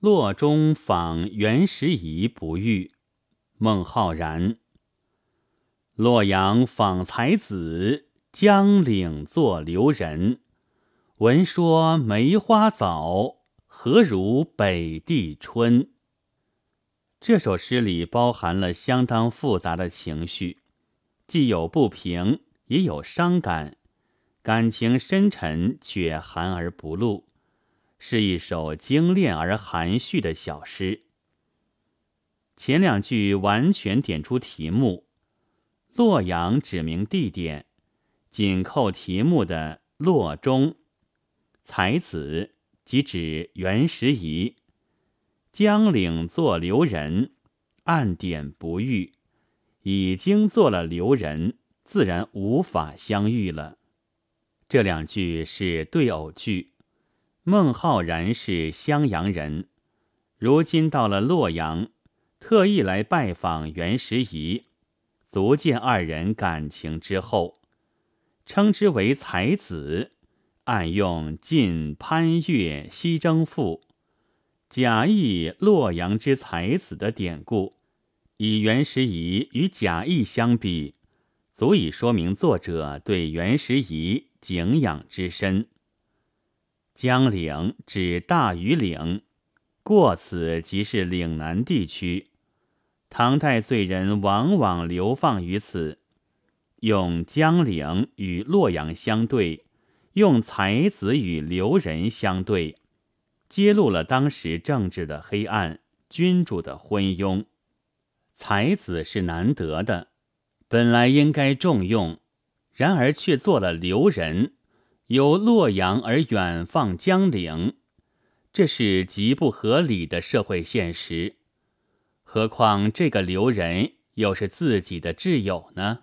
洛中访袁时宜不遇，孟浩然。洛阳访才子，江岭作留人。闻说梅花早，何如北地春？这首诗里包含了相当复杂的情绪，既有不平，也有伤感，感情深沉却含而不露。是一首精炼而含蓄的小诗。前两句完全点出题目，洛阳指明地点，紧扣题目的“洛中”，才子即指袁时宜，江岭做留人，暗点不遇，已经做了留人，自然无法相遇了。这两句是对偶句。孟浩然是襄阳人，如今到了洛阳，特意来拜访袁时宜，足见二人感情之厚，称之为才子，暗用晋潘岳西征赋，假意洛阳之才子的典故，以袁时宜与贾谊相比，足以说明作者对袁时宜敬仰之深。江岭指大禹岭，过此即是岭南地区。唐代罪人往往流放于此，用江岭与洛阳相对，用才子与留人相对，揭露了当时政治的黑暗，君主的昏庸。才子是难得的，本来应该重用，然而却做了留人。由洛阳而远放江陵，这是极不合理的社会现实。何况这个留人又是自己的挚友呢？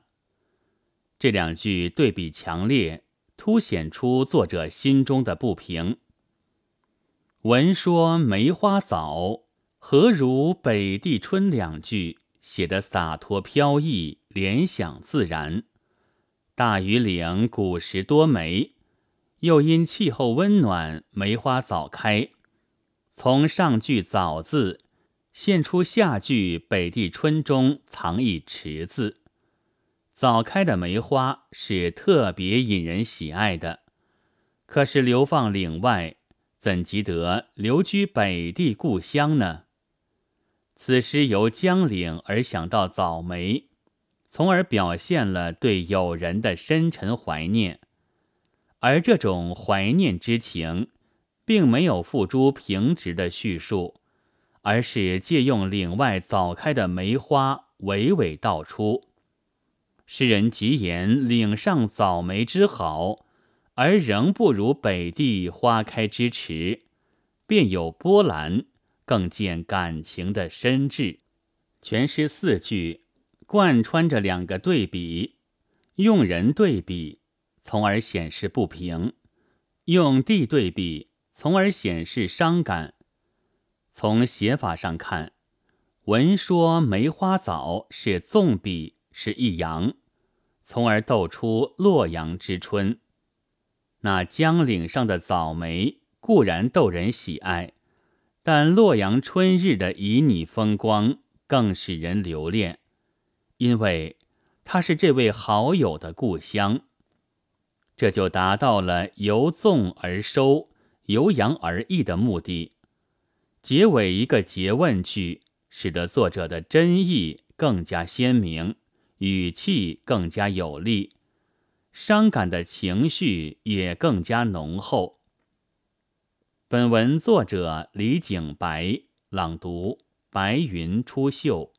这两句对比强烈，凸显出作者心中的不平。闻说梅花早，何如北地春？两句写得洒脱飘逸，联想自然。大禹岭古时多梅。又因气候温暖，梅花早开。从上句“早”字，现出下句“北地春”中藏一“迟”字。早开的梅花是特别引人喜爱的。可是流放岭外，怎及得留居北地故乡呢？此诗由江岭而想到早梅，从而表现了对友人的深沉怀念。而这种怀念之情，并没有付诸平直的叙述，而是借用岭外早开的梅花，娓娓道出。诗人极言岭上早梅之好，而仍不如北地花开之迟，便有波澜，更见感情的深挚。全诗四句贯穿着两个对比，用人对比。从而显示不平，用地对比，从而显示伤感。从写法上看，文说梅花早是纵笔，是一阳，从而斗出洛阳之春。那江岭上的早梅固然逗人喜爱，但洛阳春日的旖旎风光更使人留恋，因为它是这位好友的故乡。这就达到了由纵而收、由扬而抑的目的。结尾一个诘问句，使得作者的真意更加鲜明，语气更加有力，伤感的情绪也更加浓厚。本文作者李景白朗读：白云出岫。